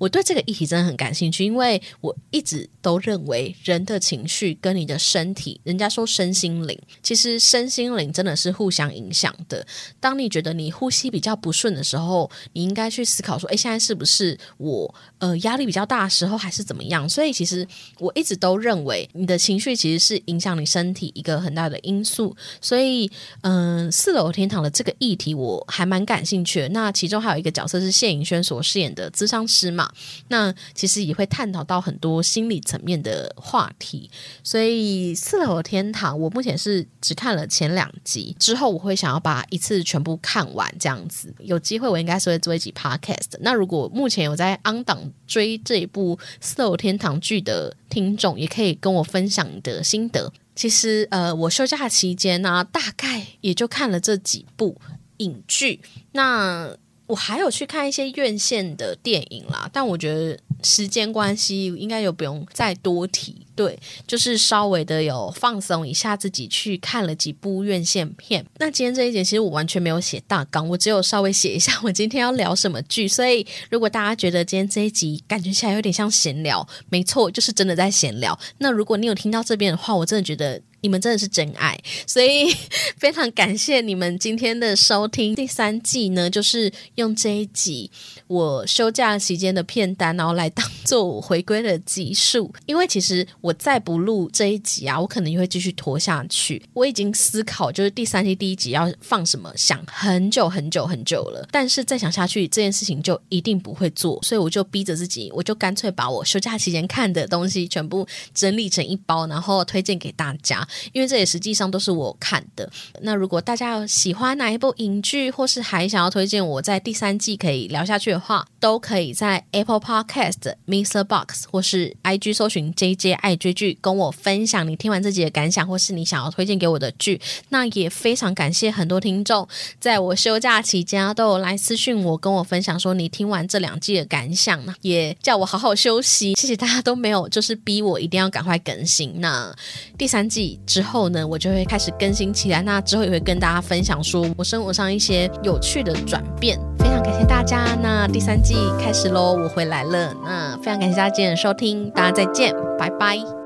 我对这个议题真的很感兴趣，因为我一直都认为人的情绪跟你的身体，人家说身心灵，其实身心灵真的是互相影响的。当你觉得你呼吸比较不顺的时候，你应该去思考说：哎，现在是不是我呃压力比较大的时候，还是怎么样？所以其实我一直都认为你的情绪其实是影响你身体一个很大的因素。所以，嗯，四楼天堂的这个议题我还蛮感兴趣的。那其中还有一个角色是谢颖轩所饰演的咨商师嘛。那其实也会探讨到很多心理层面的话题，所以《四楼天堂》我目前是只看了前两集，之后我会想要把一次全部看完，这样子有机会我应该是会做一集 podcast。那如果目前有在 on 档追这一部《四楼天堂》剧的听众，也可以跟我分享你的心得。其实呃，我休假期间呢，大概也就看了这几部影剧，那。我还有去看一些院线的电影啦，但我觉得时间关系，应该就不用再多提。对，就是稍微的有放松一下自己，去看了几部院线片。那今天这一节其实我完全没有写大纲，我只有稍微写一下我今天要聊什么剧。所以如果大家觉得今天这一集感觉起来有点像闲聊，没错，就是真的在闲聊。那如果你有听到这边的话，我真的觉得。你们真的是真爱，所以 非常感谢你们今天的收听。第三季呢，就是用这一集我休假期间的片单，然后来当做我回归的集数。因为其实我再不录这一集啊，我可能也会继续拖下去。我已经思考，就是第三季第一集要放什么，想很久很久很久了。但是再想下去，这件事情就一定不会做，所以我就逼着自己，我就干脆把我休假期间看的东西全部整理成一包，然后推荐给大家。因为这也实际上都是我看的。那如果大家喜欢哪一部影剧，或是还想要推荐我在第三季可以聊下去的话，都可以在 Apple Podcast、Mr. Box 或是 IG 搜寻 JJ 爱追剧，跟我分享你听完这集的感想，或是你想要推荐给我的剧。那也非常感谢很多听众在我休假期间都有来私讯我，跟我分享说你听完这两季的感想呢，也叫我好好休息。谢谢大家都没有就是逼我一定要赶快更新。那第三季之后。呢，我就会开始更新起来。那之后也会跟大家分享，说我生活上一些有趣的转变。非常感谢大家。那第三季开始喽，我回来了。那非常感谢大家今天的收听，大家再见，拜拜。